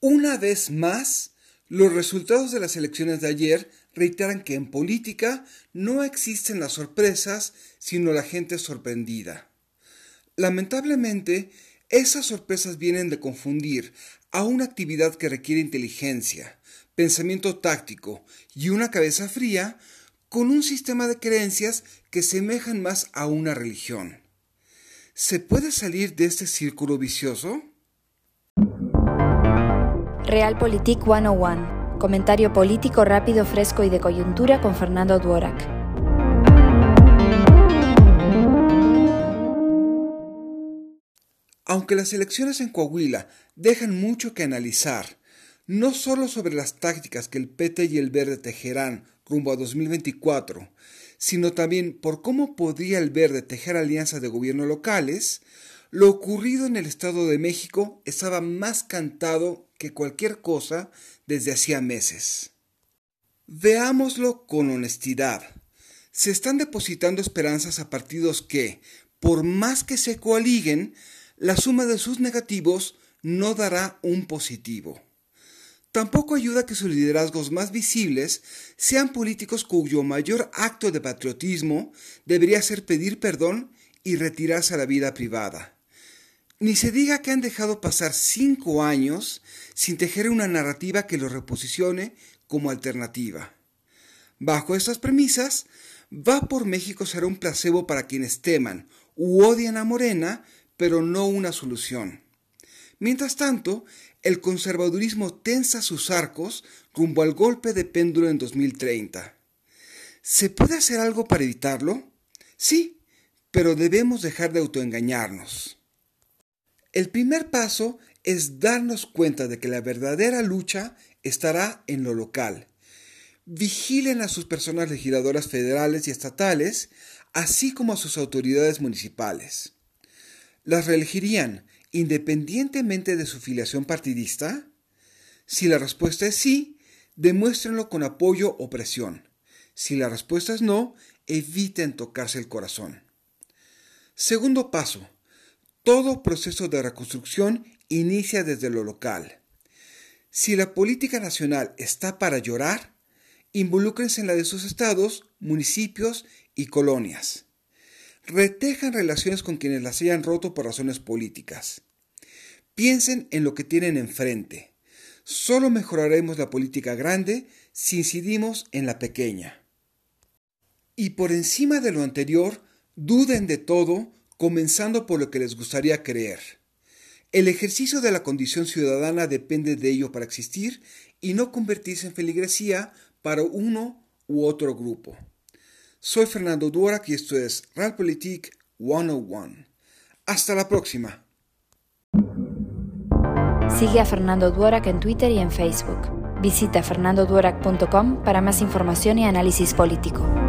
Una vez más, los resultados de las elecciones de ayer reiteran que en política no existen las sorpresas, sino la gente sorprendida. Lamentablemente, esas sorpresas vienen de confundir a una actividad que requiere inteligencia, pensamiento táctico y una cabeza fría con un sistema de creencias que semejan más a una religión. ¿Se puede salir de este círculo vicioso? Realpolitik 101. Comentario político rápido, fresco y de coyuntura con Fernando Duorak. Aunque las elecciones en Coahuila dejan mucho que analizar, no solo sobre las tácticas que el PT y el Verde tejerán rumbo a 2024, sino también por cómo podría el Verde tejer alianzas de gobierno locales, lo ocurrido en el Estado de México estaba más cantado que cualquier cosa desde hacía meses. Veámoslo con honestidad. Se están depositando esperanzas a partidos que, por más que se coaliguen, la suma de sus negativos no dará un positivo. Tampoco ayuda que sus liderazgos más visibles sean políticos cuyo mayor acto de patriotismo debería ser pedir perdón y retirarse a la vida privada. Ni se diga que han dejado pasar cinco años sin tejer una narrativa que los reposicione como alternativa. Bajo estas premisas, Va por México será un placebo para quienes teman u odian a Morena, pero no una solución. Mientras tanto, el conservadurismo tensa sus arcos rumbo al golpe de péndulo en 2030. ¿Se puede hacer algo para evitarlo? Sí, pero debemos dejar de autoengañarnos. El primer paso es darnos cuenta de que la verdadera lucha estará en lo local. Vigilen a sus personas legisladoras federales y estatales, así como a sus autoridades municipales. ¿Las reelegirían independientemente de su filiación partidista? Si la respuesta es sí, demuéstrenlo con apoyo o presión. Si la respuesta es no, eviten tocarse el corazón. Segundo paso. Todo proceso de reconstrucción inicia desde lo local. Si la política nacional está para llorar, involúcrense en la de sus estados, municipios y colonias retejan relaciones con quienes las hayan roto por razones políticas. Piensen en lo que tienen enfrente. Solo mejoraremos la política grande si incidimos en la pequeña. Y por encima de lo anterior, duden de todo, comenzando por lo que les gustaría creer. El ejercicio de la condición ciudadana depende de ello para existir y no convertirse en feligresía para uno u otro grupo. Soy Fernando Duarac y esto es Realpolitik 101. Hasta la próxima. Sigue a Fernando Duarac en Twitter y en Facebook. Visita fernandoduarac.com para más información y análisis político.